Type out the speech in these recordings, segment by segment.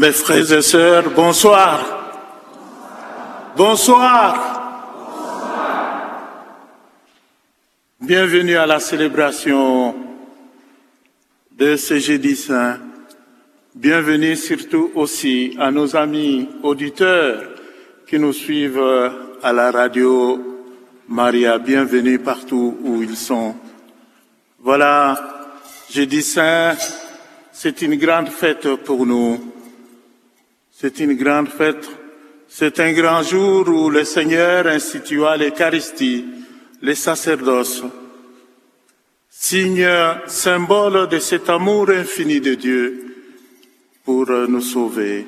Mes frères et sœurs, bonsoir. Bonsoir. Bienvenue à la célébration de ce jeudi saint. Bienvenue surtout aussi à nos amis auditeurs qui nous suivent à la radio Maria. Bienvenue partout où ils sont. Voilà, jeudi saint, c'est une grande fête pour nous. C'est une grande fête. C'est un grand jour où le Seigneur institua l'Eucharistie, les sacerdoces, signe symbole de cet amour infini de Dieu pour nous sauver.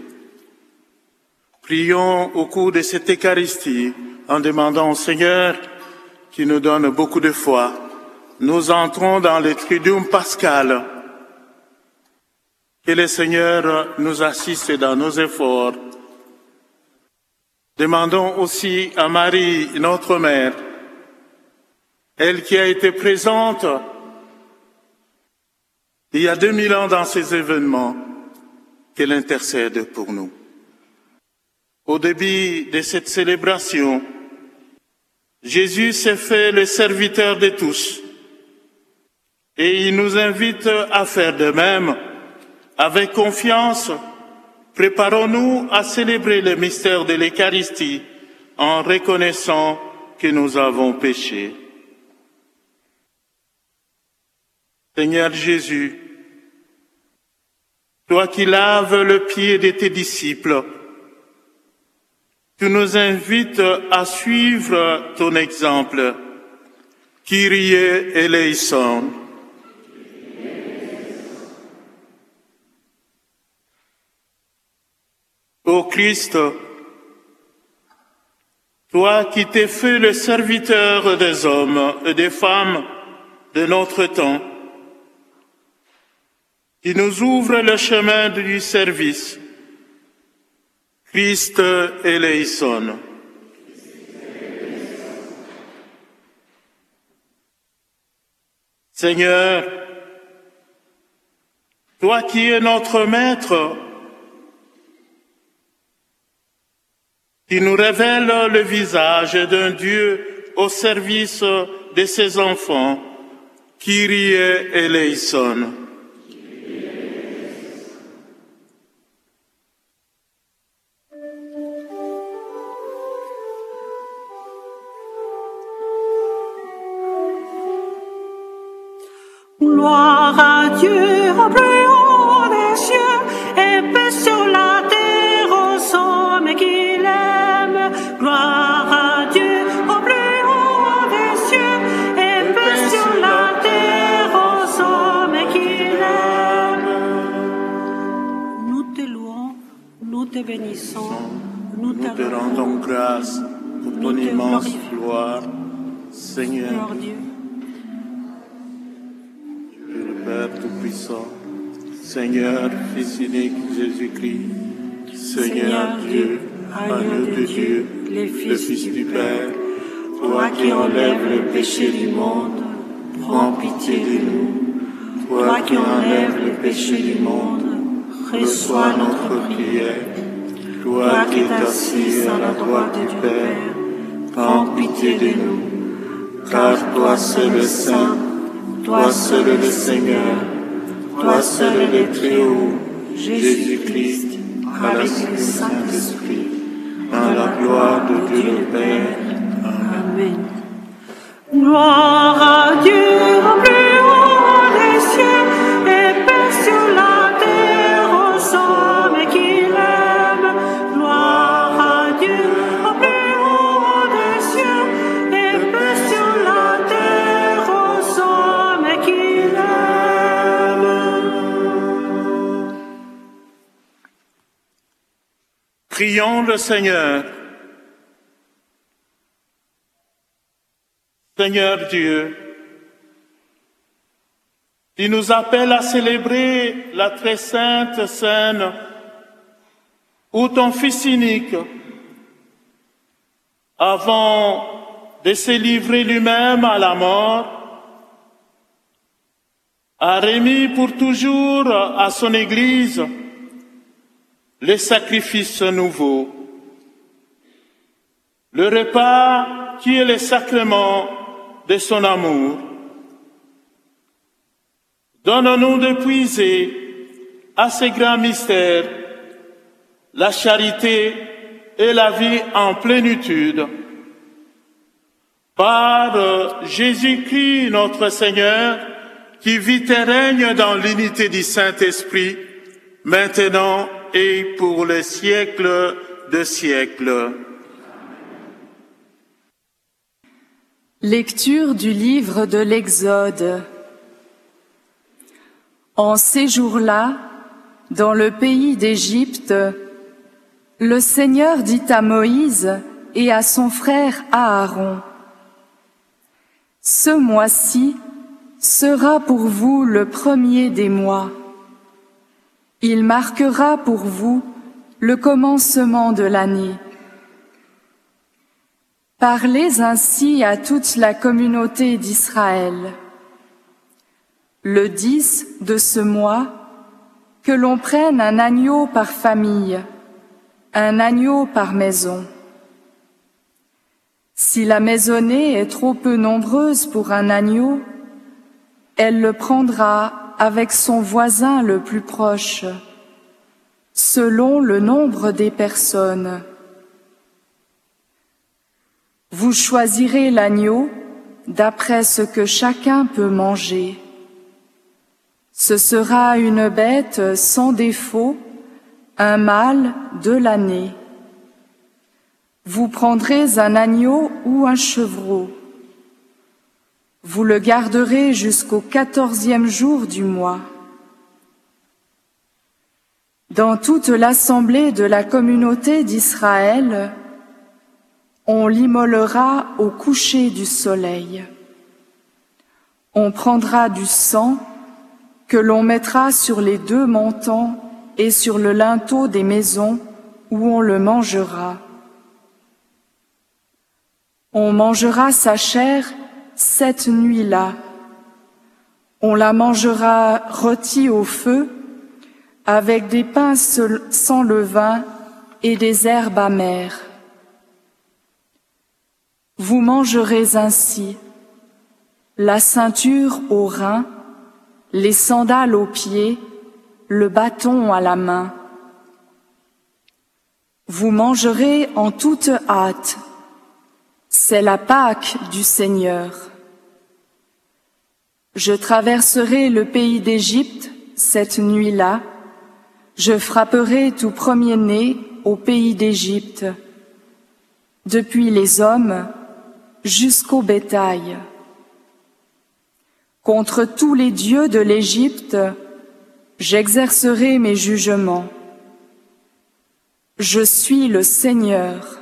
Prions au cours de cette Eucharistie en demandant au Seigneur qui nous donne beaucoup de foi. Nous entrons dans le triduum pascal que le Seigneur nous assiste dans nos efforts. Demandons aussi à Marie, notre mère, elle qui a été présente il y a 2000 ans dans ces événements, qu'elle intercède pour nous. Au début de cette célébration, Jésus s'est fait le serviteur de tous et il nous invite à faire de même avec confiance, préparons-nous à célébrer le mystère de l'Eucharistie en reconnaissant que nous avons péché. Seigneur Jésus, toi qui laves le pied de tes disciples, tu nous invites à suivre ton exemple. Kyrie eleison. Ô Christ, toi qui t'es fait le serviteur des hommes et des femmes de notre temps, qui nous ouvre le chemin du service, Christ eleison. Seigneur, toi qui es notre Maître, qui nous révèle le visage d'un Dieu au service de ses enfants, Kyrie eleison. Te bénissons, nous Nous te rendons grâce pour ton immense gloire, Seigneur, Seigneur Dieu. Dieu. le Père Tout-Puissant, Seigneur, Fils unique Jésus-Christ, Seigneur Dieu, agneau de Dieu, le Fils du Père, toi qui enlèves le péché du monde, prends pitié de nous. Toi qui enlèves le péché du monde, reçois notre prière. Toi qui es assis à la droite du Père, prends pitié de nous. Car toi seul est saint, toi seul le Seigneur, toi seul le Très-Haut, Jésus-Christ, avec le Saint-Esprit, dans la gloire de Dieu le Père. Amen. Gloire à Dieu Prions le Seigneur. Seigneur Dieu, tu nous appelles à célébrer la très sainte scène où ton Fils unique, avant de se livrer lui-même à la mort, a remis pour toujours à son Église le sacrifice nouveau, le repas qui est le sacrement de son amour. Donne-nous de puiser à ces grands mystères la charité et la vie en plénitude. Par Jésus-Christ notre Seigneur, qui vit et règne dans l'unité du Saint-Esprit, maintenant et pour les siècles de siècles. Lecture du livre de l'Exode. En ces jours-là, dans le pays d'Égypte, le Seigneur dit à Moïse et à son frère Aaron, Ce mois-ci sera pour vous le premier des mois. Il marquera pour vous le commencement de l'année. Parlez ainsi à toute la communauté d'Israël. Le 10 de ce mois, que l'on prenne un agneau par famille, un agneau par maison. Si la maisonnée est trop peu nombreuse pour un agneau, elle le prendra avec son voisin le plus proche, selon le nombre des personnes. Vous choisirez l'agneau d'après ce que chacun peut manger. Ce sera une bête sans défaut, un mâle de l'année. Vous prendrez un agneau ou un chevreau. Vous le garderez jusqu'au quatorzième jour du mois. Dans toute l'assemblée de la communauté d'Israël, on l'immolera au coucher du soleil. On prendra du sang que l'on mettra sur les deux montants et sur le linteau des maisons où on le mangera. On mangera sa chair cette nuit-là. On la mangera rôtie au feu avec des pains sans levain et des herbes amères. Vous mangerez ainsi la ceinture aux reins, les sandales aux pieds, le bâton à la main. Vous mangerez en toute hâte. C'est la Pâque du Seigneur. Je traverserai le pays d'Égypte cette nuit-là. Je frapperai tout premier-né au pays d'Égypte, depuis les hommes jusqu'au bétail. Contre tous les dieux de l'Égypte, j'exercerai mes jugements. Je suis le Seigneur.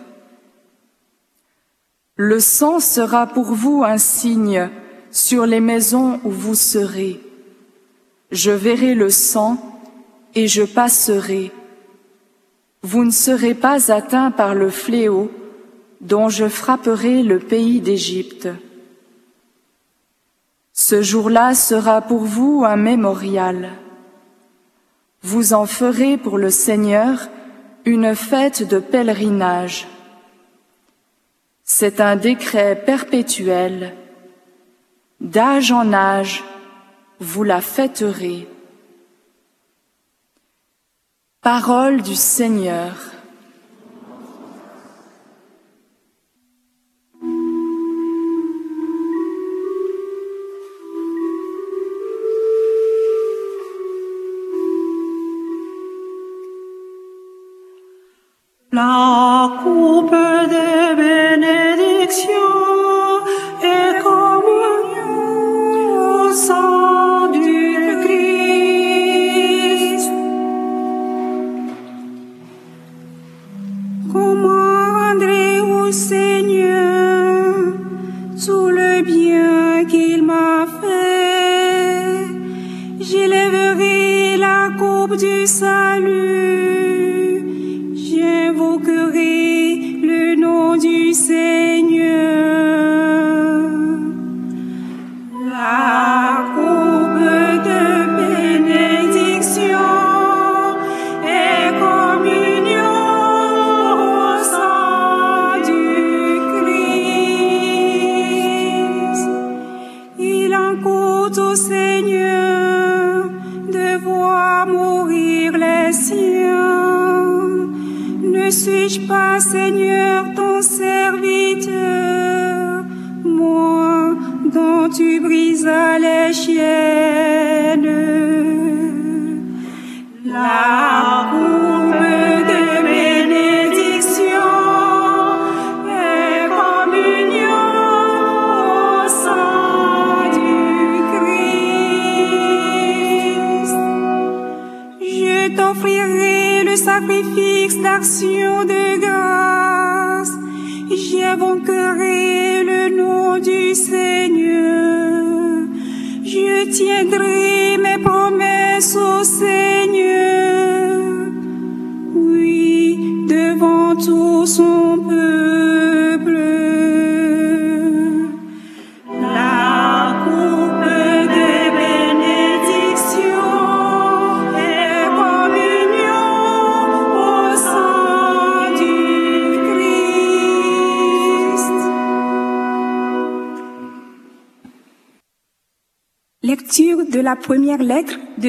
Le sang sera pour vous un signe sur les maisons où vous serez. Je verrai le sang et je passerai. Vous ne serez pas atteints par le fléau dont je frapperai le pays d'Égypte. Ce jour-là sera pour vous un mémorial. Vous en ferez pour le Seigneur une fête de pèlerinage. C'est un décret perpétuel. D'âge en âge, vous la fêterez. Parole du Seigneur. Comment rendrai au Seigneur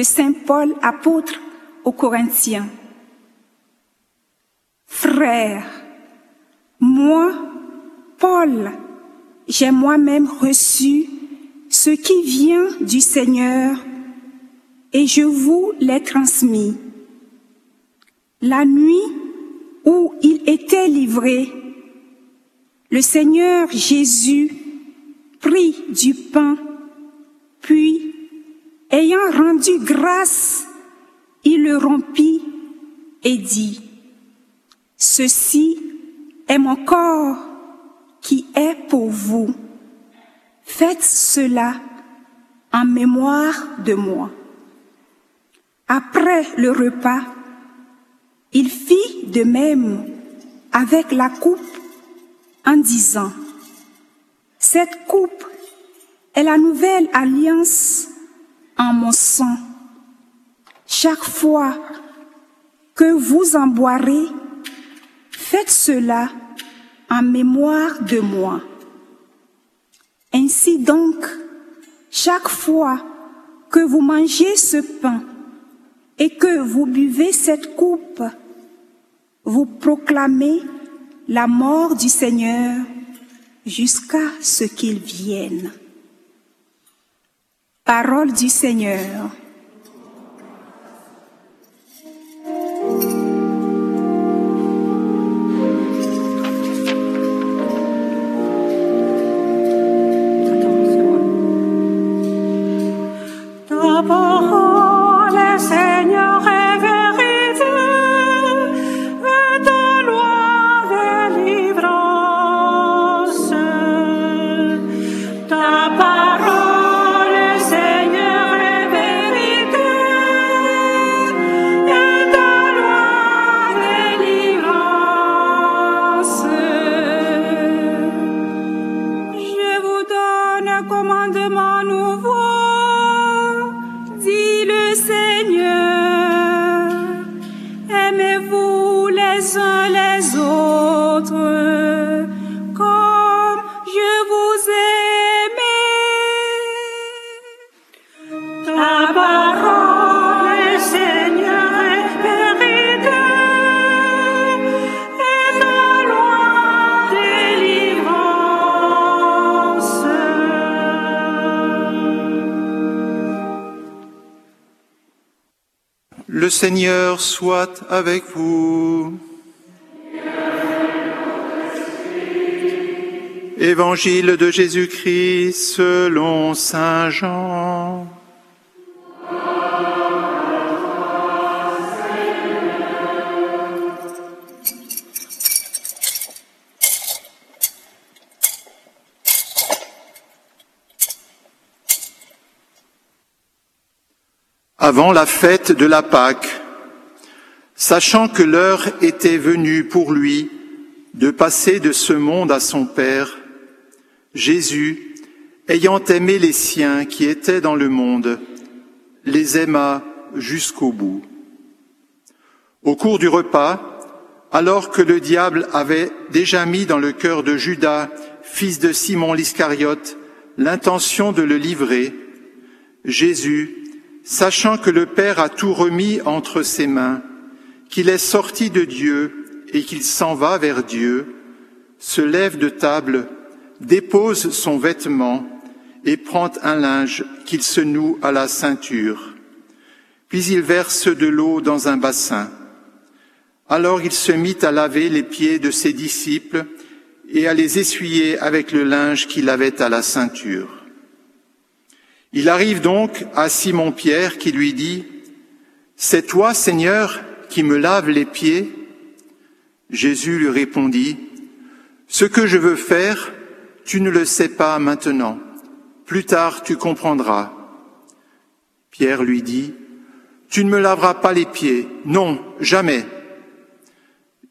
Saint Paul apôtre aux Corinthiens. Frères, moi, Paul, j'ai moi-même reçu ce qui vient du Seigneur et je vous l'ai transmis. La nuit où il était livré, le Seigneur Jésus prit du pain, puis, ayant rendu grâce, il le rompit et dit, Ceci est mon corps qui est pour vous. Faites cela en mémoire de moi. Après le repas, il fit de même avec la coupe en disant, Cette coupe est la nouvelle alliance mon sang. Chaque fois que vous en boirez, faites cela en mémoire de moi. Ainsi donc, chaque fois que vous mangez ce pain et que vous buvez cette coupe, vous proclamez la mort du Seigneur jusqu'à ce qu'il vienne. Parole du Seigneur. Seigneur soit avec vous. Évangile de Jésus-Christ selon Saint Jean. Avant la fête de la Pâque, sachant que l'heure était venue pour lui de passer de ce monde à son Père, Jésus, ayant aimé les siens qui étaient dans le monde, les aima jusqu'au bout. Au cours du repas, alors que le diable avait déjà mis dans le cœur de Judas, fils de Simon l'Iscariote, l'intention de le livrer, Jésus, sachant que le Père a tout remis entre ses mains, qu'il est sorti de Dieu et qu'il s'en va vers Dieu, se lève de table, dépose son vêtement et prend un linge qu'il se noue à la ceinture. Puis il verse de l'eau dans un bassin. Alors il se mit à laver les pieds de ses disciples et à les essuyer avec le linge qu'il avait à la ceinture. Il arrive donc à Simon-Pierre qui lui dit, C'est toi, Seigneur, qui me laves les pieds? Jésus lui répondit, Ce que je veux faire, tu ne le sais pas maintenant, plus tard tu comprendras. Pierre lui dit, Tu ne me laveras pas les pieds, non, jamais.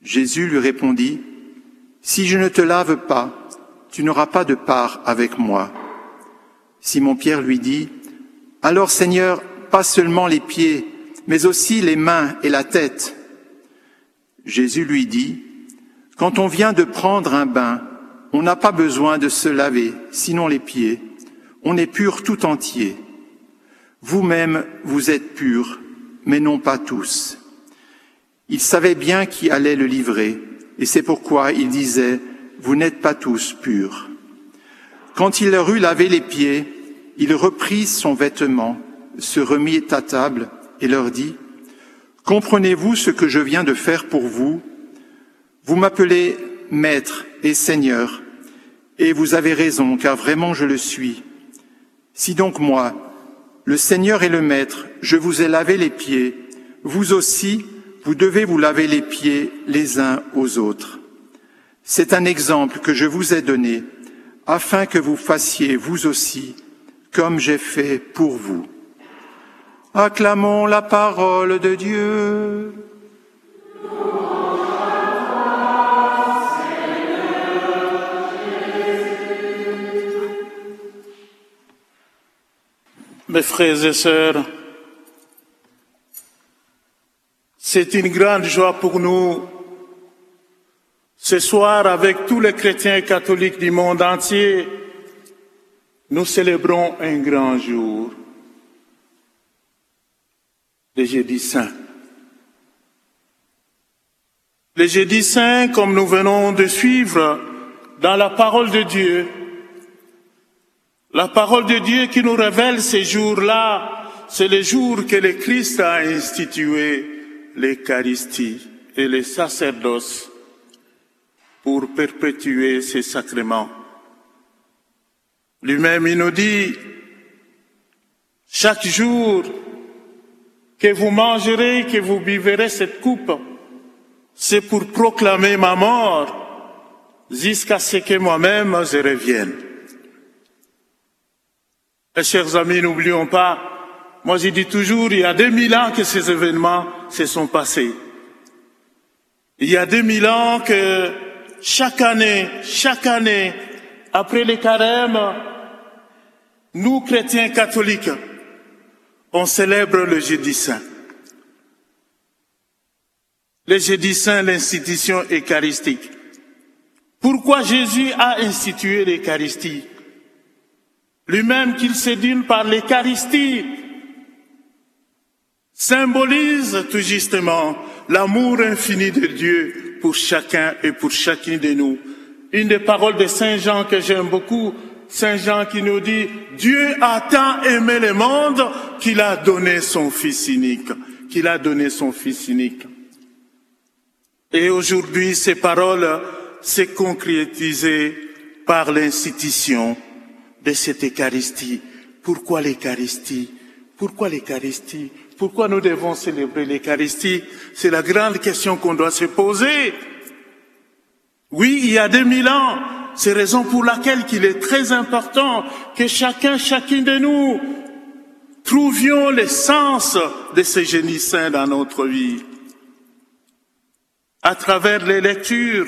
Jésus lui répondit, Si je ne te lave pas, tu n'auras pas de part avec moi. Simon-Pierre lui dit, Alors Seigneur, pas seulement les pieds, mais aussi les mains et la tête. Jésus lui dit, Quand on vient de prendre un bain, on n'a pas besoin de se laver, sinon les pieds. On est pur tout entier. Vous-même, vous êtes purs, mais non pas tous. Il savait bien qui allait le livrer, et c'est pourquoi il disait, Vous n'êtes pas tous purs. Quand il leur eut lavé les pieds, il reprit son vêtement, se remit à table et leur dit, Comprenez-vous ce que je viens de faire pour vous? Vous m'appelez Maître et Seigneur, et vous avez raison, car vraiment je le suis. Si donc moi, le Seigneur et le Maître, je vous ai lavé les pieds, vous aussi, vous devez vous laver les pieds les uns aux autres. C'est un exemple que je vous ai donné afin que vous fassiez vous aussi comme j'ai fait pour vous. Acclamons la parole de Dieu. Mes frères et sœurs, c'est une grande joie pour nous ce soir avec tous les chrétiens catholiques du monde entier. Nous célébrons un grand jour, le jeudi saint. Le jeudi saint, comme nous venons de suivre dans la parole de Dieu, la parole de Dieu qui nous révèle ces jours-là, c'est le jour que le Christ a institué l'Eucharistie et les sacerdoces pour perpétuer ces sacrements. Lui-même, il nous dit, chaque jour que vous mangerez, que vous buverez cette coupe, c'est pour proclamer ma mort jusqu'à ce que moi-même je revienne. Et chers amis, n'oublions pas, moi je dis toujours, il y a 2000 ans que ces événements se sont passés. Il y a 2000 ans que chaque année, chaque année, après les carêmes, nous, chrétiens catholiques, on célèbre le jeudi saint. Le jeudi saint, l'institution eucharistique. Pourquoi Jésus a institué l'Eucharistie? Lui-même qu'il s'édule par l'Eucharistie symbolise tout justement l'amour infini de Dieu pour chacun et pour chacune de nous. Une des paroles de Saint Jean que j'aime beaucoup, Saint Jean qui nous dit, Dieu a tant aimé le monde qu'il a donné son Fils unique, qu'il a donné son Fils unique. Et aujourd'hui, ces paroles s'est concrétisées par l'institution de cette Eucharistie. Pourquoi l'Eucharistie? Pourquoi l'Eucharistie? Pourquoi nous devons célébrer l'Eucharistie? C'est la grande question qu'on doit se poser. Oui, il y a 2000 ans, c'est raison pour laquelle il est très important que chacun, chacune de nous trouvions le sens de ce génie saint dans notre vie. À travers les lectures,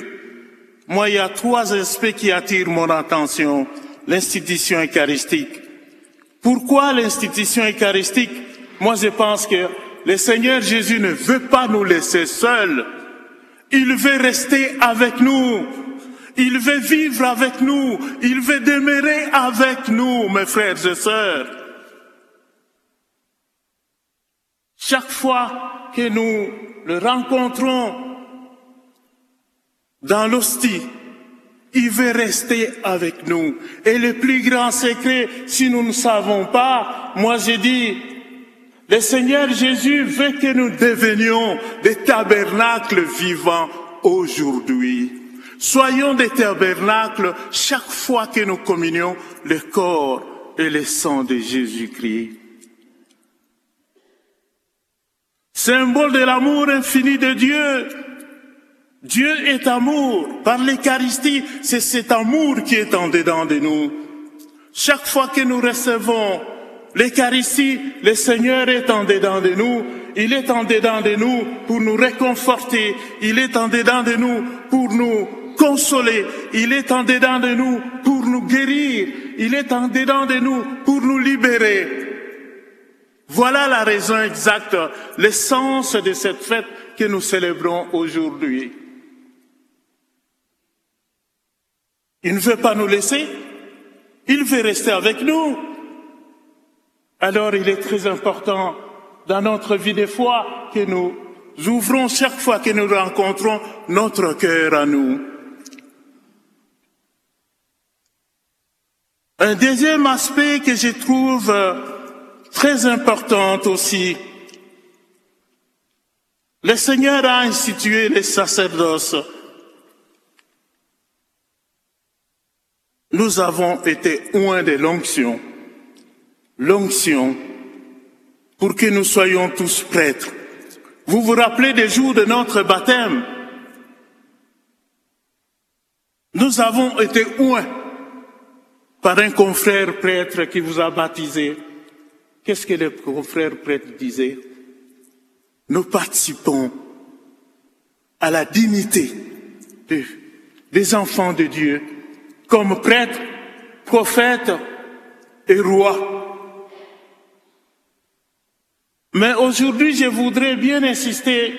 moi, il y a trois aspects qui attirent mon attention. L'institution eucharistique. Pourquoi l'institution eucharistique? Moi, je pense que le Seigneur Jésus ne veut pas nous laisser seuls. Il veut rester avec nous. Il veut vivre avec nous. Il veut demeurer avec nous, mes frères et sœurs. Chaque fois que nous le rencontrons dans l'hostie, il veut rester avec nous. Et le plus grand secret, si nous ne savons pas, moi j'ai dit, le Seigneur Jésus veut que nous devenions des tabernacles vivants aujourd'hui. Soyons des tabernacles chaque fois que nous communions le corps et le sang de Jésus-Christ. Symbole de l'amour infini de Dieu, Dieu est amour. Par l'Eucharistie, c'est cet amour qui est en dedans de nous. Chaque fois que nous recevons l'Eucharistie, le Seigneur est en dedans de nous. Il est en dedans de nous pour nous réconforter. Il est en dedans de nous pour nous consoler. Il est en dedans de nous pour nous guérir. Il est en dedans de nous pour nous libérer. Voilà la raison exacte, l'essence de cette fête que nous célébrons aujourd'hui. Il ne veut pas nous laisser. Il veut rester avec nous. Alors il est très important dans notre vie de foi que nous ouvrons chaque fois que nous rencontrons notre cœur à nous. Un deuxième aspect que je trouve très important aussi, le Seigneur a institué les sacerdoces nous avons été loin de l'onction, l'onction pour que nous soyons tous prêtres. Vous vous rappelez des jours de notre baptême? Nous avons été loin par un confrère prêtre qui vous a baptisé. Qu'est-ce que le confrère prêtre disait? Nous participons à la dignité des enfants de Dieu comme prêtre, prophète et roi. Mais aujourd'hui, je voudrais bien insister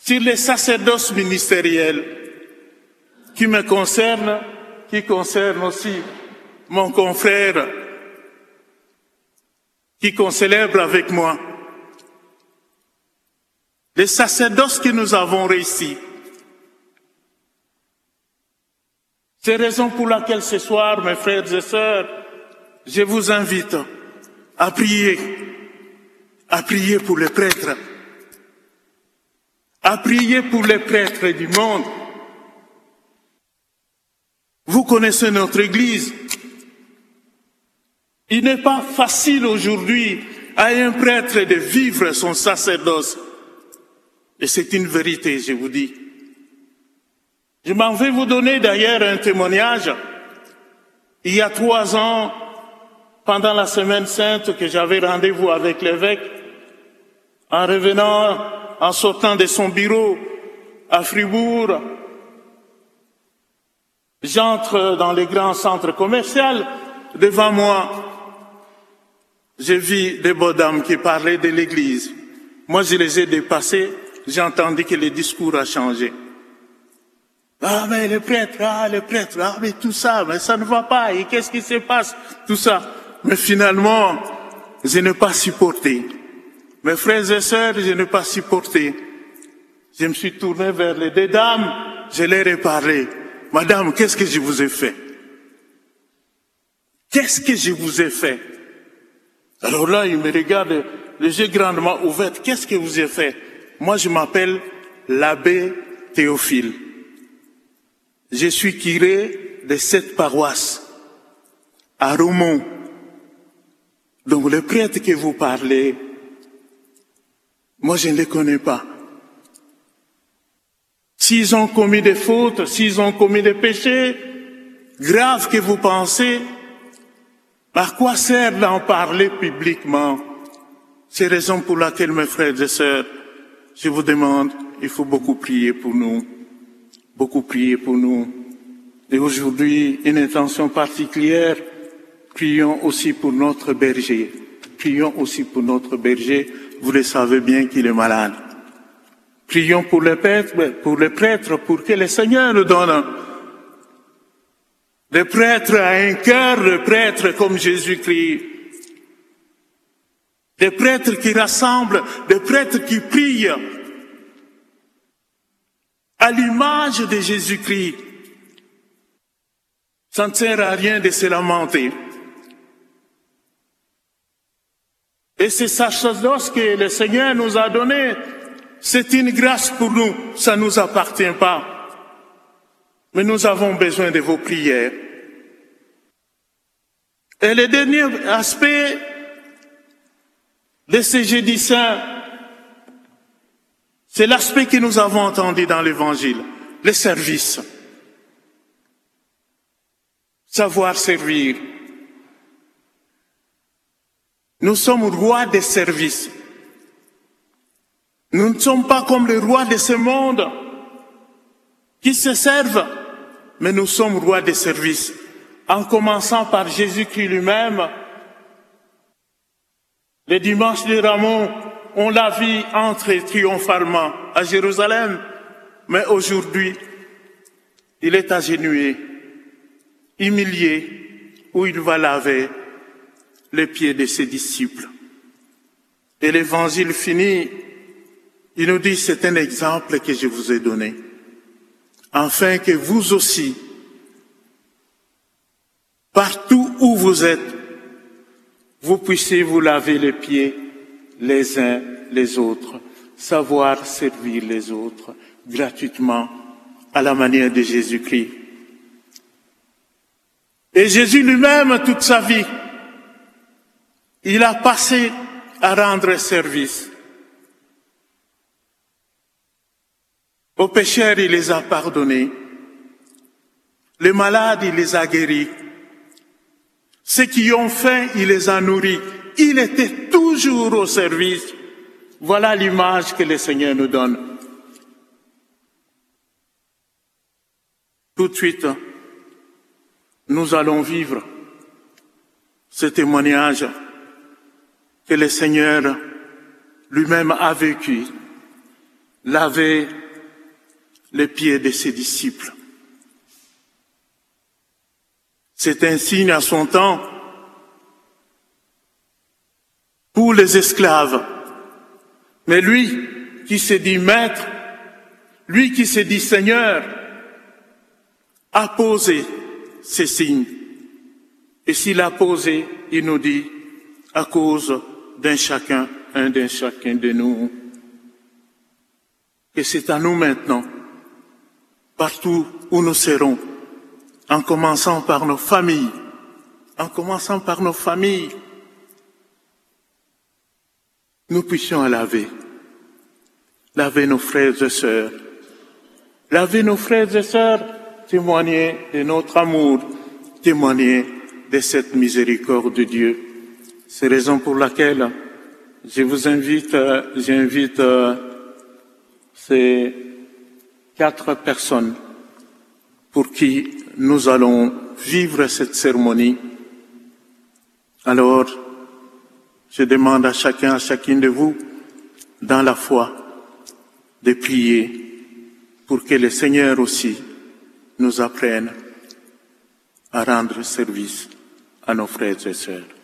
sur les sacerdoces ministériels qui me concernent, qui concernent aussi mon confrère qui célèbre avec moi. Les sacerdoces que nous avons réussi. C'est raison pour laquelle ce soir, mes frères et sœurs, je vous invite à prier, à prier pour les prêtres, à prier pour les prêtres du monde. Vous connaissez notre Église. Il n'est pas facile aujourd'hui à un prêtre de vivre son sacerdoce. Et c'est une vérité, je vous dis. Je m'en vais vous donner d'ailleurs un témoignage. Il y a trois ans, pendant la semaine sainte que j'avais rendez-vous avec l'évêque, en revenant, en sortant de son bureau à Fribourg, j'entre dans les grands centres commerciaux. Devant moi, j'ai vu des beaux dames qui parlaient de l'église. Moi, je les ai dépassées. J'ai entendu que le discours a changé. Ah, mais le prêtre, ah, le prêtre, ah, mais tout ça, mais ça ne va pas, et qu'est-ce qui se passe, tout ça. Mais finalement, je n'ai pas supporté. Mes frères et sœurs, je n'ai pas supporté. Je me suis tourné vers les deux dames, je leur ai parlé. Madame, qu'est-ce que je vous ai fait? Qu'est-ce que je vous ai fait? Alors là, ils me regardent les yeux grandement ouverts. Qu'est-ce que vous avez fait? Moi, je m'appelle l'abbé Théophile. Je suis curé de cette paroisse à Romont. Donc les prêtres que vous parlez, moi je ne les connais pas. S'ils ont commis des fautes, s'ils ont commis des péchés graves que vous pensez, à quoi sert d'en parler publiquement? C'est raison pour laquelle, mes frères et sœurs, je vous demande, il faut beaucoup prier pour nous, beaucoup prier pour nous. Et aujourd'hui, une intention particulière, prions aussi pour notre berger. Prions aussi pour notre berger. Vous le savez bien qu'il est malade. Prions pour les prêtres, pour les prêtres, pour que le Seigneur nous donne des prêtres à un cœur de prêtres comme Jésus-Christ. Des prêtres qui rassemblent, des prêtres qui prient à l'image de Jésus-Christ. Ça ne sert à rien de se lamenter. Et c'est sacerdoce que le Seigneur nous a donné. C'est une grâce pour nous. Ça ne nous appartient pas. Mais nous avons besoin de vos prières. Et le dernier aspect de ce jeudi saint, c'est l'aspect que nous avons entendu dans l'Évangile, le service. Savoir servir. Nous sommes rois des services. Nous ne sommes pas comme les rois de ce monde qui se servent, mais nous sommes rois des services, en commençant par Jésus-Christ lui-même. Le dimanche de Ramon, on l'a vu entrer triomphalement à Jérusalem, mais aujourd'hui, il est agenouillé, humilié, où il va laver les pieds de ses disciples. Et l'évangile finit, il nous dit, c'est un exemple que je vous ai donné, afin que vous aussi, partout où vous êtes, vous puissiez vous laver les pieds les uns les autres, savoir servir les autres gratuitement à la manière de Jésus-Christ. Et Jésus lui-même, toute sa vie, il a passé à rendre service. Aux pécheurs, il les a pardonnés. Les malades, il les a guéris. Ceux qui ont faim, il les a nourris. Il était toujours au service. Voilà l'image que le Seigneur nous donne. Tout de suite, nous allons vivre ce témoignage que le Seigneur lui-même a vécu, laver les pieds de ses disciples. C'est un signe à son temps pour les esclaves. Mais lui qui se dit maître, lui qui se dit Seigneur, a posé ces signes. Et s'il a posé, il nous dit, à cause d'un chacun, un d'un chacun de nous. Et c'est à nous maintenant, partout où nous serons, en commençant par nos familles, en commençant par nos familles, nous puissions laver, laver nos frères et sœurs, laver nos frères et sœurs, témoigner de notre amour, témoigner de cette miséricorde de Dieu. C'est la raison pour laquelle je vous invite, j'invite ces quatre personnes pour qui nous allons vivre cette cérémonie. Alors, je demande à chacun, à chacune de vous, dans la foi, de prier pour que le Seigneur aussi nous apprenne à rendre service à nos frères et sœurs.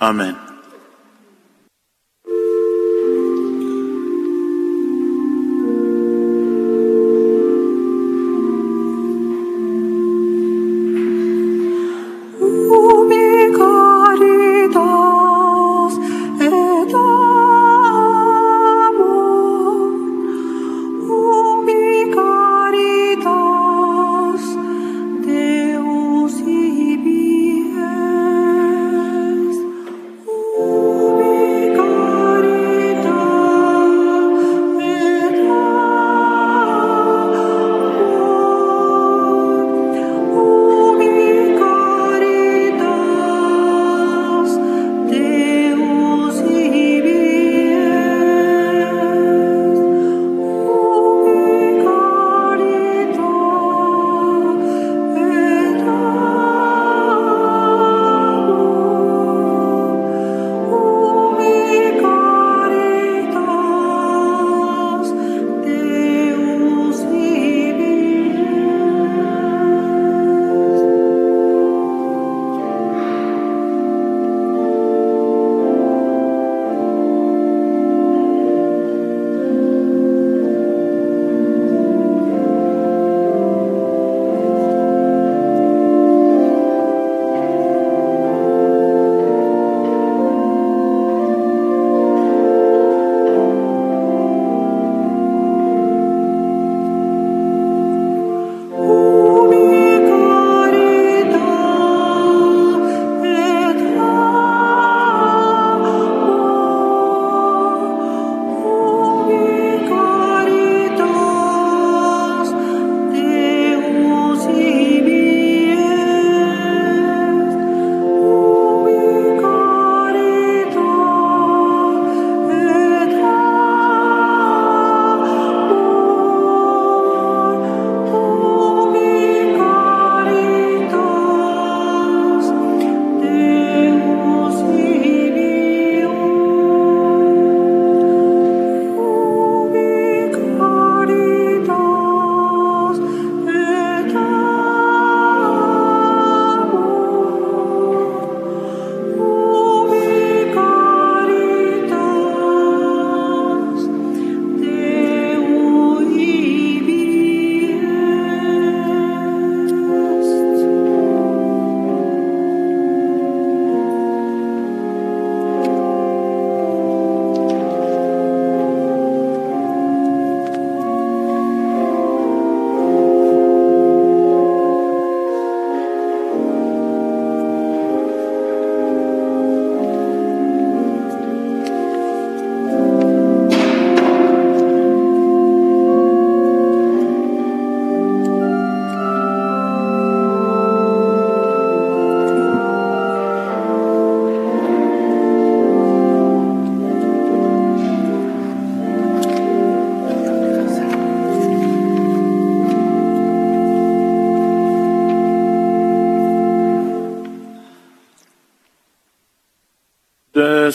Amen.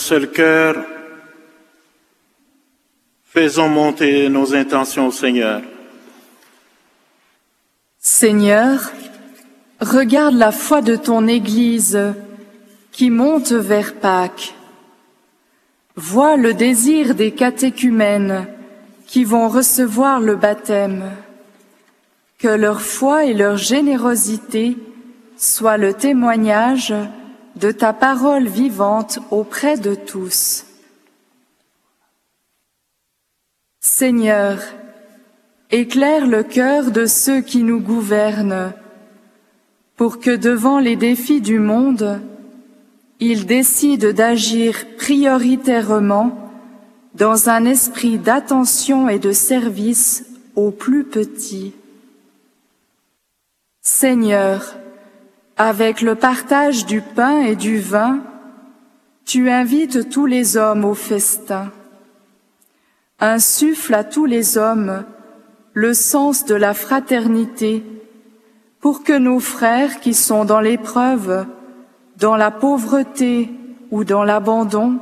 Seul cœur, faisons monter nos intentions au Seigneur. Seigneur, regarde la foi de ton Église qui monte vers Pâques. Vois le désir des catéchumènes qui vont recevoir le baptême. Que leur foi et leur générosité soient le témoignage de ta parole vivante auprès de tous. Seigneur, éclaire le cœur de ceux qui nous gouvernent, pour que devant les défis du monde, ils décident d'agir prioritairement dans un esprit d'attention et de service aux plus petits. Seigneur, avec le partage du pain et du vin, tu invites tous les hommes au festin. Insuffle à tous les hommes le sens de la fraternité pour que nos frères qui sont dans l'épreuve, dans la pauvreté ou dans l'abandon,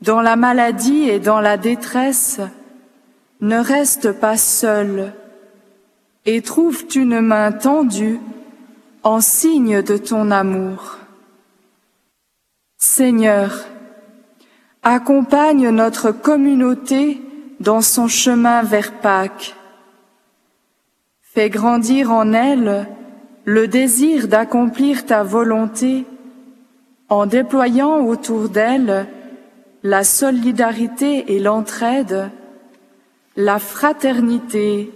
dans la maladie et dans la détresse, ne restent pas seuls et trouvent une main tendue en signe de ton amour. Seigneur, accompagne notre communauté dans son chemin vers Pâques. Fais grandir en elle le désir d'accomplir ta volonté en déployant autour d'elle la solidarité et l'entraide, la fraternité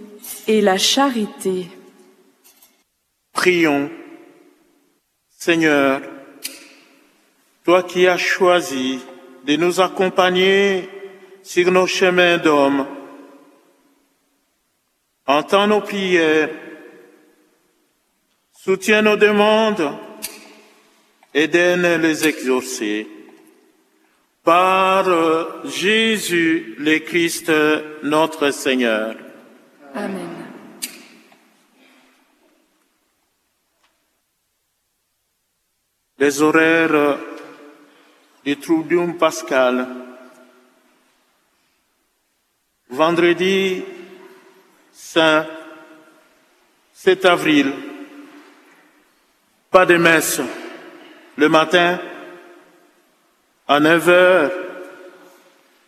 et la charité. Prions. Seigneur, toi qui as choisi de nous accompagner sur nos chemins d'hommes, entends nos prières, soutiens nos demandes et donne les exaucer. Par Jésus le Christ, notre Seigneur. Amen. Les horaires du Triduum pascal. Vendredi Saint 7 avril, pas de messe le matin à 9h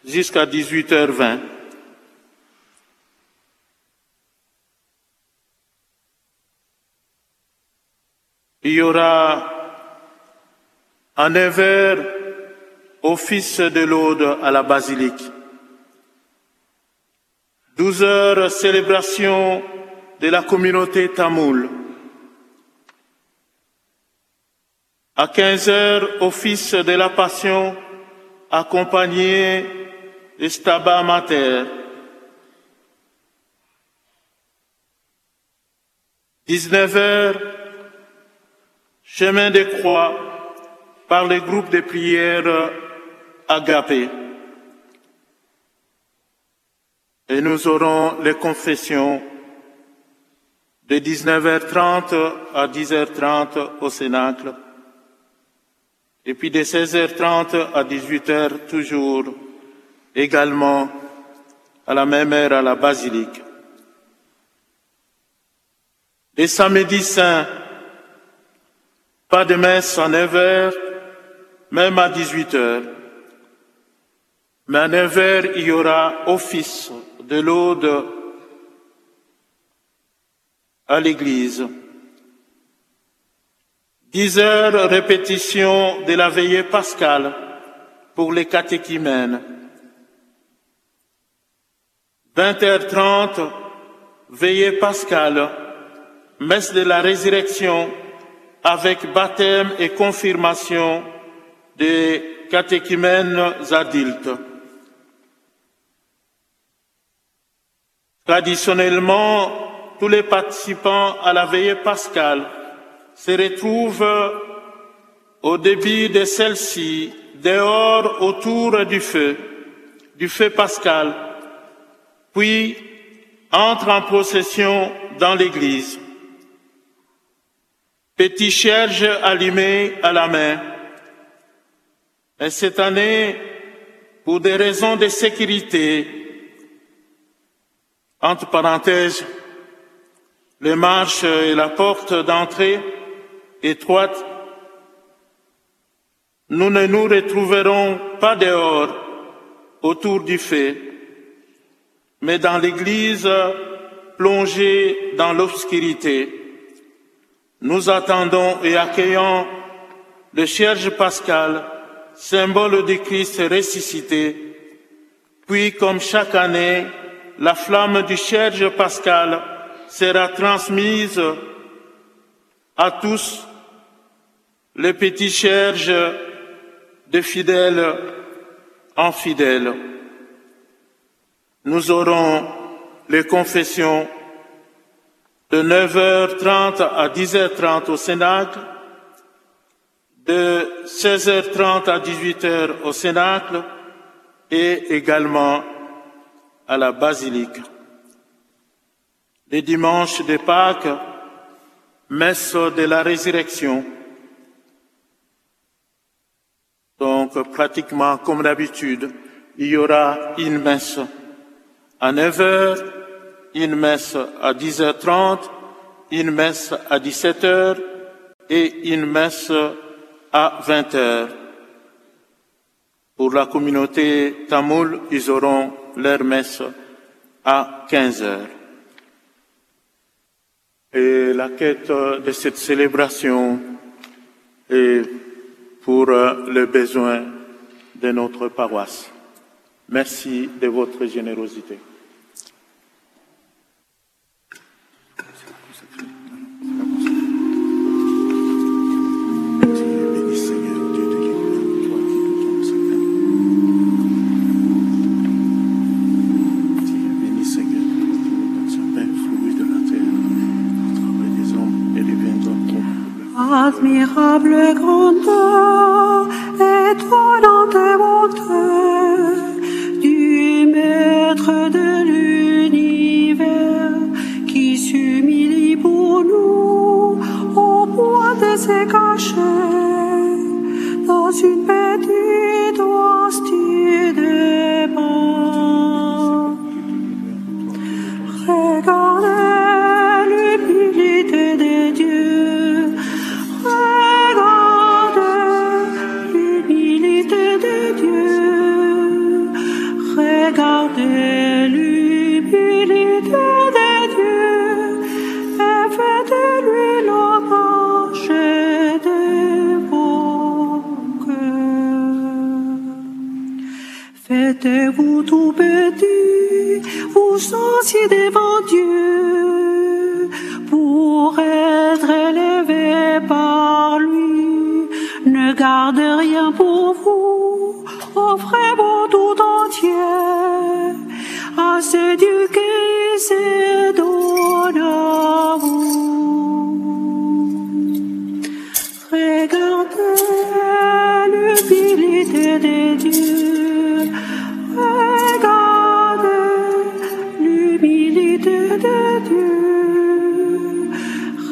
jusqu'à 18h20. Il y aura à 9h office de l'Aude à la basilique. 12 heures célébration de la communauté tamoul. À 15 heures, office de la Passion accompagné de Stabat Mater. 19 heures, chemin de croix par le groupe de prière agapé. Et nous aurons les confessions de 19h30 à 10h30 au Cénacle. Et puis de 16h30 à 18h toujours, également à la même heure à la basilique. Les samedis saints, pas de messe à 9h, même à 18h. Mais à 9h, il y aura office de l'aude à l'église. 10 heures répétition de la veillée pascale pour les catéchimènes. 20h30, veillée pascale, messe de la résurrection avec baptême et confirmation des catéchimènes adultes. Traditionnellement, tous les participants à la veillée pascale se retrouvent au début de celle-ci, dehors autour du feu, du feu pascal, puis entrent en procession dans l'église. Petit cherche allumé à la main, Et cette année, pour des raisons de sécurité, entre parenthèses, les marches et la porte d'entrée étroite, nous ne nous retrouverons pas dehors autour du feu, mais dans l'église plongée dans l'obscurité. Nous attendons et accueillons le Cherche pascal, symbole du Christ ressuscité, puis comme chaque année, la flamme du Cherche pascal sera transmise à tous les petits cherges de fidèles en fidèles. Nous aurons les confessions de 9h30 à 10h30 au Cénacle, de 16h30 à 18h au Cénacle et également à la basilique. Les dimanches de Pâques, messe de la résurrection. Donc, pratiquement comme d'habitude, il y aura une messe à 9 heures, une messe à 10h30, une messe à 17h et une messe à 20h. Pour la communauté tamoul, ils auront leur messe à 15 heures. Et la quête de cette célébration est pour le besoin de notre paroisse. Merci de votre générosité. Admirable grandeur, étonnante bonté du Maître de l'univers qui s'humilie pour nous au point de se cacher dans une petite assis devant Dieu, pour être élevé par lui. Ne gardez rien pour vous, offrez-vous tout entier à ce Dieu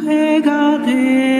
regarder.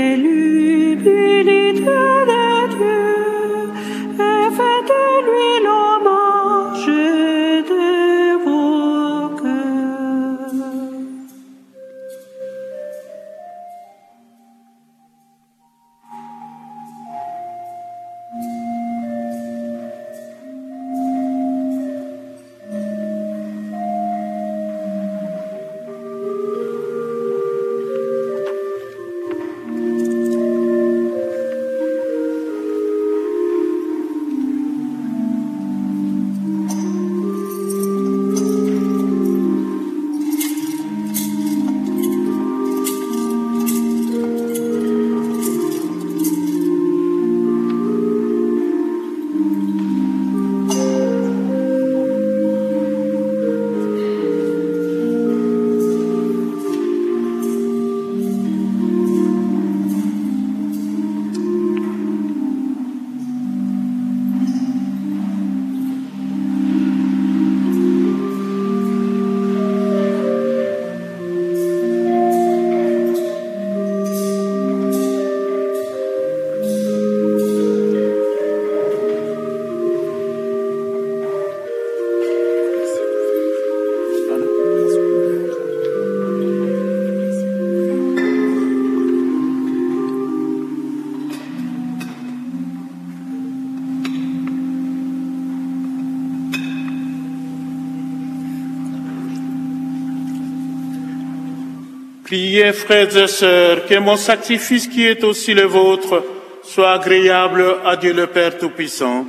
Priez, frères et sœurs, que mon sacrifice qui est aussi le vôtre soit agréable à Dieu le Père Tout-Puissant.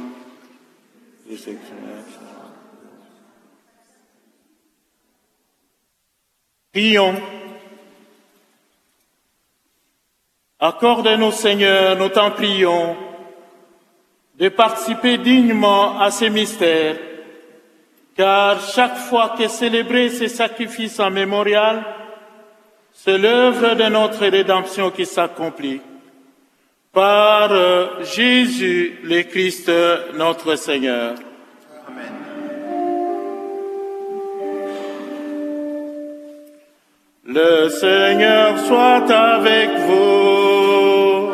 Prions. Accorde-nous, Seigneur, nous t'en prions, de participer dignement à ces mystères, car chaque fois que célébrer ces sacrifices en mémorial, c'est l'œuvre de notre rédemption qui s'accomplit. Par euh, Jésus le Christ, notre Seigneur. Le Seigneur soit avec vous.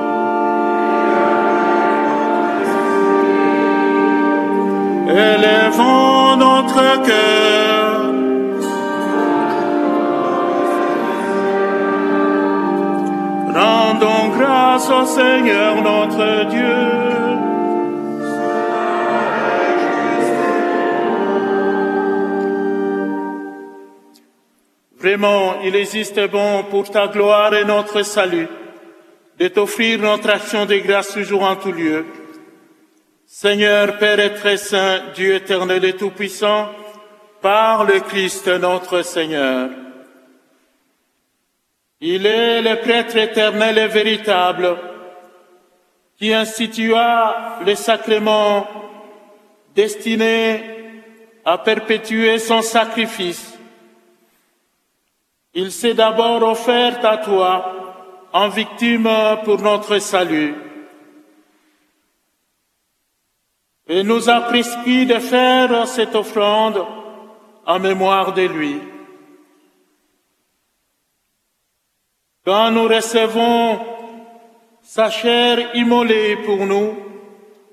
Élevons notre cœur. Rendons grâce au Seigneur notre Dieu. Vraiment, il existe bon pour ta gloire et notre salut de t'offrir notre action de grâce toujours en tout lieu. Seigneur, Père et très saint, Dieu éternel et tout-puissant, par le Christ notre Seigneur. Il est le prêtre éternel et véritable qui institua les sacrements destinés à perpétuer son sacrifice il s'est d'abord offert à toi en victime pour notre salut et nous a prescrit de faire cette offrande en mémoire de lui. Quand nous recevons sa chair immolée pour nous,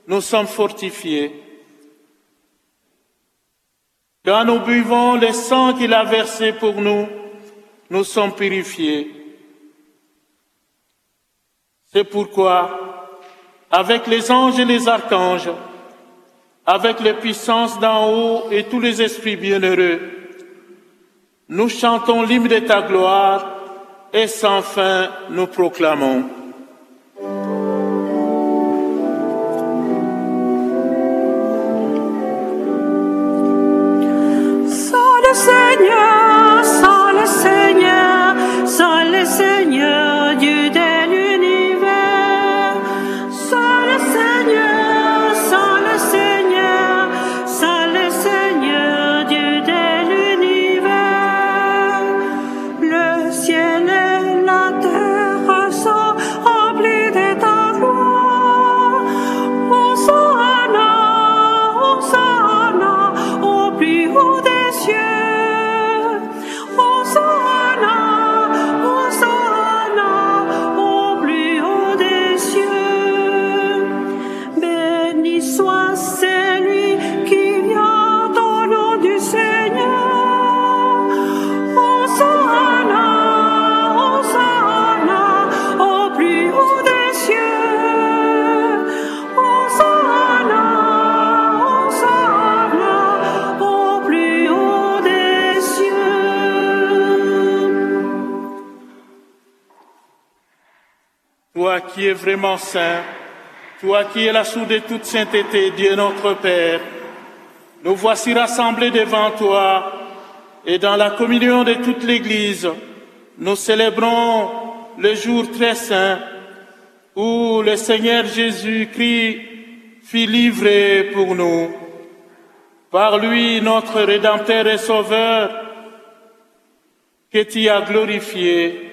nous sommes fortifiés. Quand nous buvons le sang qu'il a versé pour nous, nous sommes purifiés. C'est pourquoi, avec les anges et les archanges, avec les puissances d'en haut et tous les esprits bienheureux, nous chantons l'hymne de ta gloire et sans fin nous proclamons. Sans le Seigneur, sans le Seigneur, sans le Seigneur, qui es vraiment saint, toi qui es la source de toute sainteté, Dieu notre Père, nous voici rassemblés devant toi et dans la communion de toute l'Église, nous célébrons le jour très saint où le Seigneur Jésus-Christ fut livré pour nous. Par lui, notre Rédempteur et Sauveur, que tu as glorifié,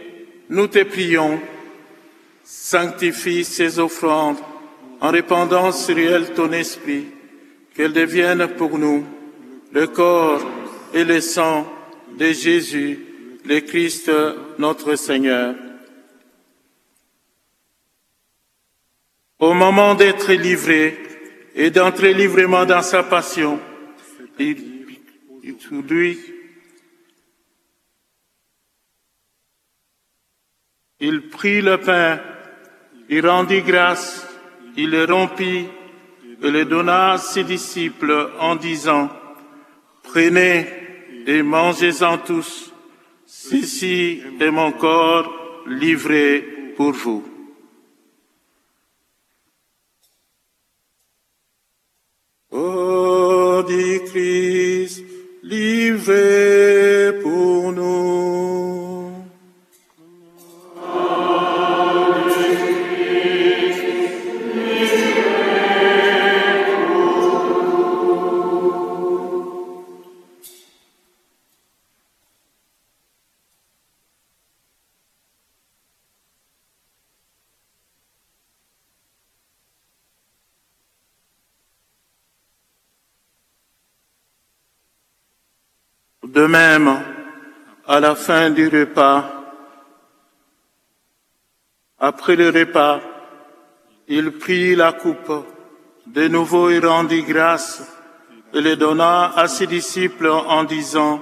nous te prions. Sanctifie ces offrandes en répandant sur elles ton esprit, qu'elles deviennent pour nous le corps et le sang de Jésus, le Christ, notre Seigneur. Au moment d'être livré et d'entrer librement dans sa passion, il, lui, il prit le pain, il rendit grâce, il le rompit et le donna à ses disciples en disant, Prenez et mangez-en tous, Ceci est mon corps livré pour vous. Ô dit Christ, livré pour nous. De même, à la fin du repas, après le repas, il prit la coupe, de nouveau il rendit grâce et le donna à ses disciples en disant,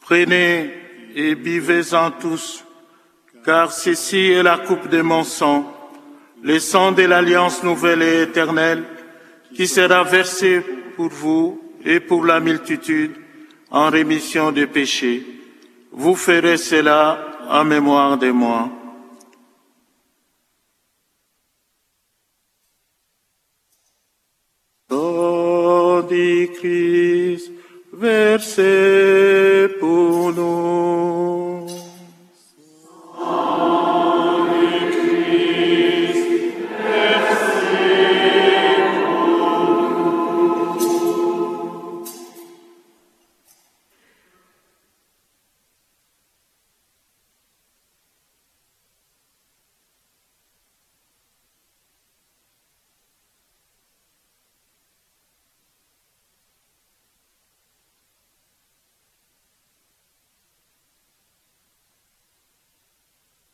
Prenez et buvez-en tous, car ceci est la coupe de mon sang, le sang de l'alliance nouvelle et éternelle, qui sera versé pour vous et pour la multitude en rémission des péchés. Vous ferez cela en mémoire de moi.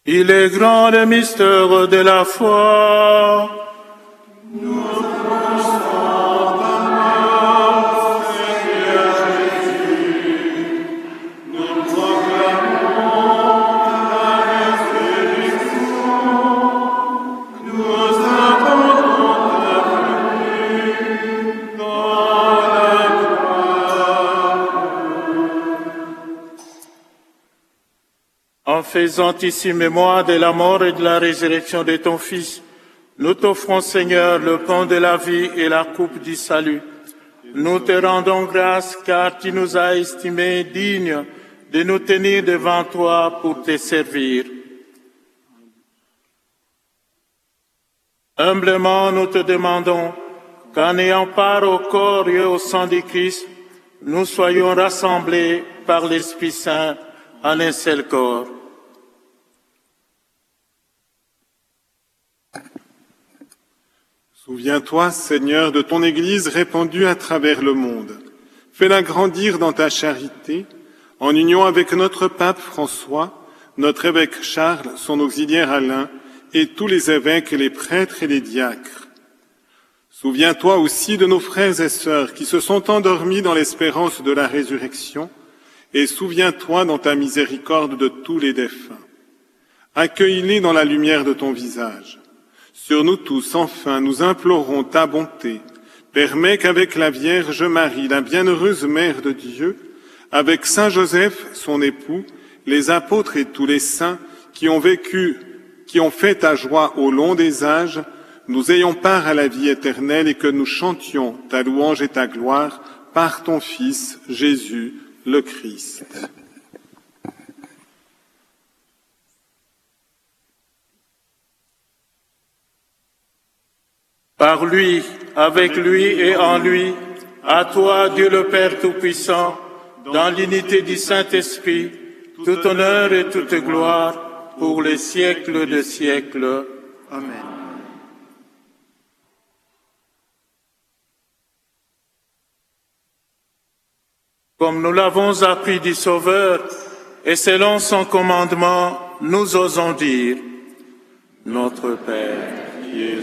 Il est grand le mystère de la foi. Faisant ici mémoire de la mort et de la résurrection de ton Fils, nous t'offrons, Seigneur, le pain de la vie et la coupe du salut. Nous te rendons grâce car tu nous as estimés dignes de nous tenir devant toi pour te servir. Humblement, nous te demandons qu'en ayant part au corps et au sang du Christ, nous soyons rassemblés par l'Esprit Saint en un seul corps. Souviens-toi, Seigneur, de ton Église répandue à travers le monde. Fais-la grandir dans ta charité, en union avec notre pape François, notre évêque Charles, son auxiliaire Alain, et tous les évêques, les prêtres et les diacres. Souviens-toi aussi de nos frères et sœurs qui se sont endormis dans l'espérance de la résurrection, et souviens-toi dans ta miséricorde de tous les défunts. Accueille-les dans la lumière de ton visage. Sur nous tous, enfin, nous implorons ta bonté. Permets qu'avec la Vierge Marie, la bienheureuse Mère de Dieu, avec Saint Joseph, son époux, les apôtres et tous les saints qui ont vécu, qui ont fait ta joie au long des âges, nous ayons part à la vie éternelle et que nous chantions ta louange et ta gloire par ton Fils, Jésus, le Christ. Par lui, avec lui et en lui, à toi, Dieu le Père Tout-Puissant, dans l'unité du Saint-Esprit, tout honneur et toute gloire pour les siècles de siècles. Amen. Comme nous l'avons appris du Sauveur, et selon son commandement, nous osons dire, Notre Père, cieux,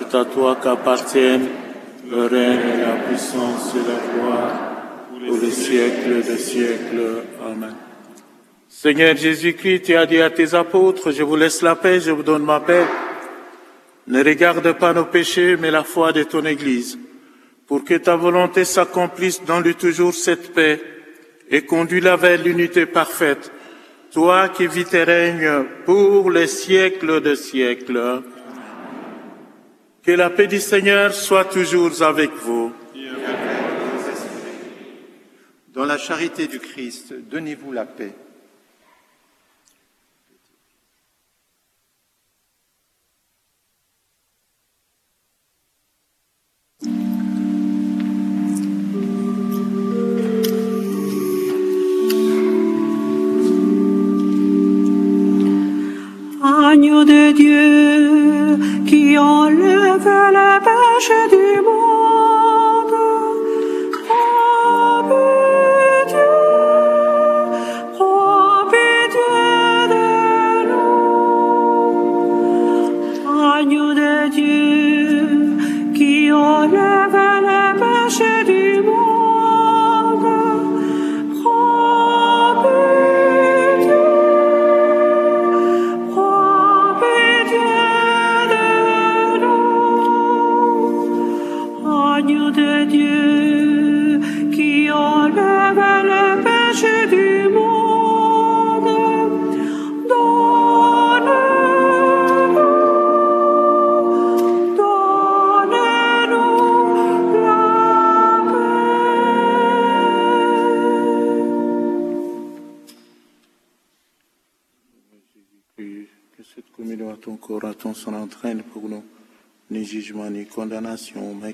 c'est à toi qu'appartiennent le règne et la puissance et la gloire pour les siècles des siècles. Amen. Seigneur Jésus-Christ, tu as dit à tes apôtres, je vous laisse la paix, je vous donne ma paix. Ne regarde pas nos péchés, mais la foi de ton Église, pour que ta volonté s'accomplisse dans lui toujours cette paix et conduis-la vers l'unité parfaite, toi qui vis et règnes pour les siècles des siècles. Que la paix du Seigneur soit toujours avec vous. Dans la charité du Christ, donnez-vous la paix. Agneau de Dieu le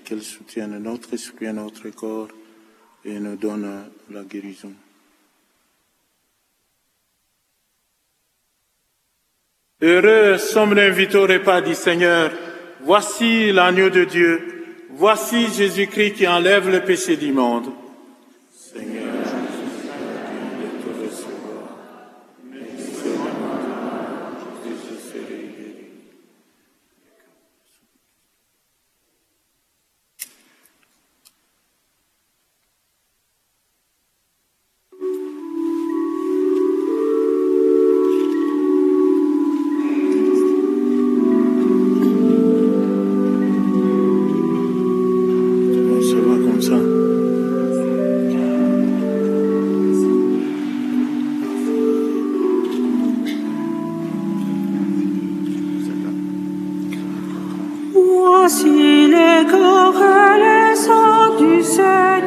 qu'elle soutienne notre esprit et notre corps et nous donne la guérison. Heureux sommes invités au repas du Seigneur. Voici l'agneau de Dieu. Voici Jésus-Christ qui enlève le péché du monde. Seigneur, Voici les corps et les sangs du Seigneur,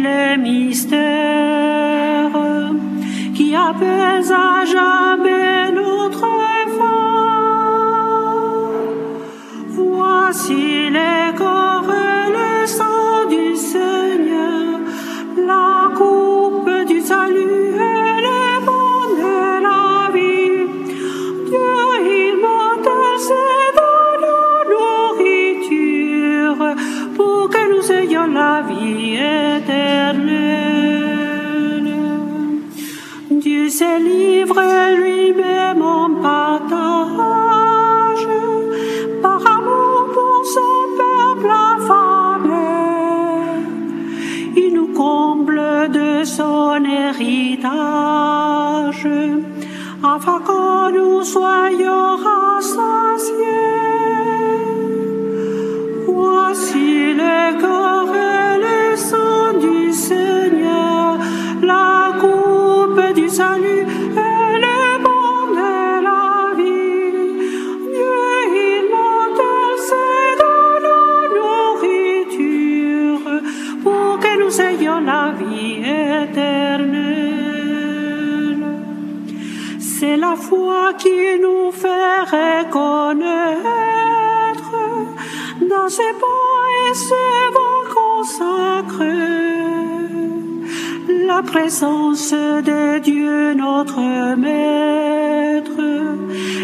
l'ami pas et ses voix consacrés la présence de Dieu notre Maître,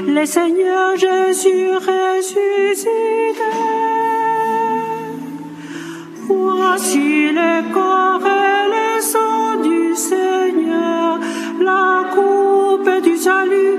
le Seigneur Jésus ressuscité. Voici le corps et le sang du Seigneur, la coupe du salut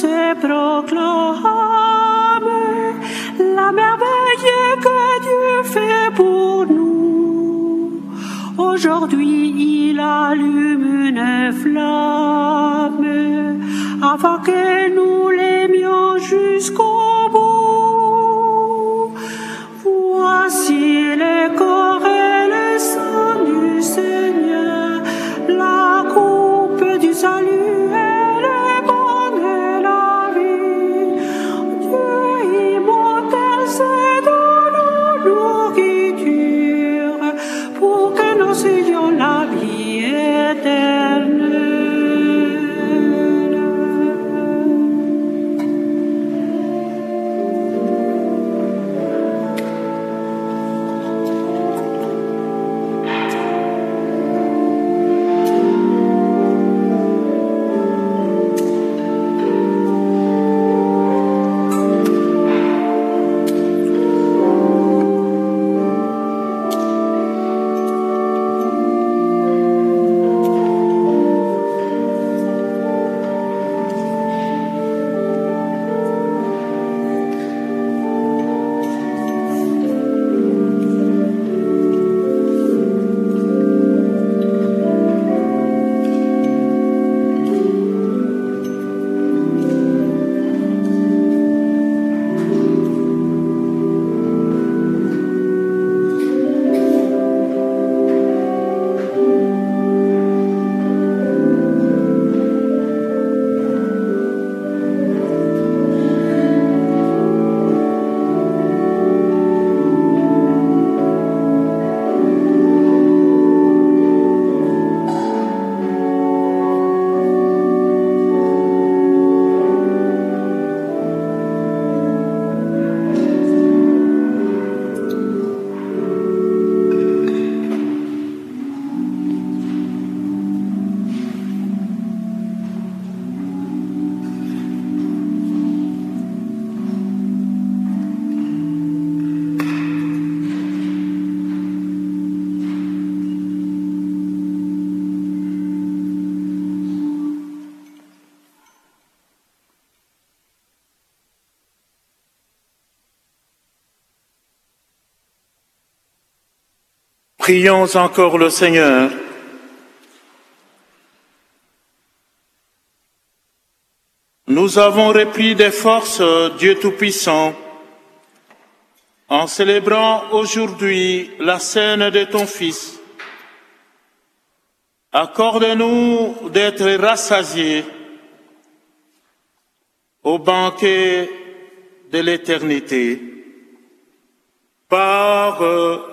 cesse proclament la merveille que Dieu fait pour nous. Aujourd'hui, il allume une flamme afin que nous Prions encore le Seigneur. Nous avons repris des forces, Dieu Tout-Puissant, en célébrant aujourd'hui la scène de ton Fils. Accorde-nous d'être rassasiés au banquet de l'éternité par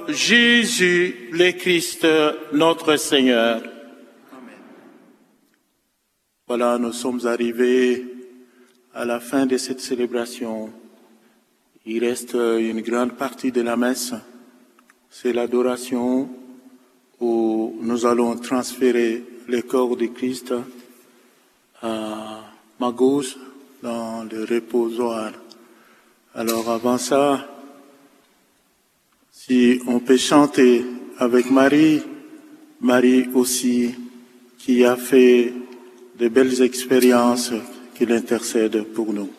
Jésus le Christ, notre Seigneur. Voilà, nous sommes arrivés à la fin de cette célébration. Il reste une grande partie de la messe. C'est l'adoration où nous allons transférer le corps de Christ à ma gauche dans le reposoir. Alors avant ça, si on peut chanter avec Marie, Marie aussi qui a fait de belles expériences, qu'il intercède pour nous.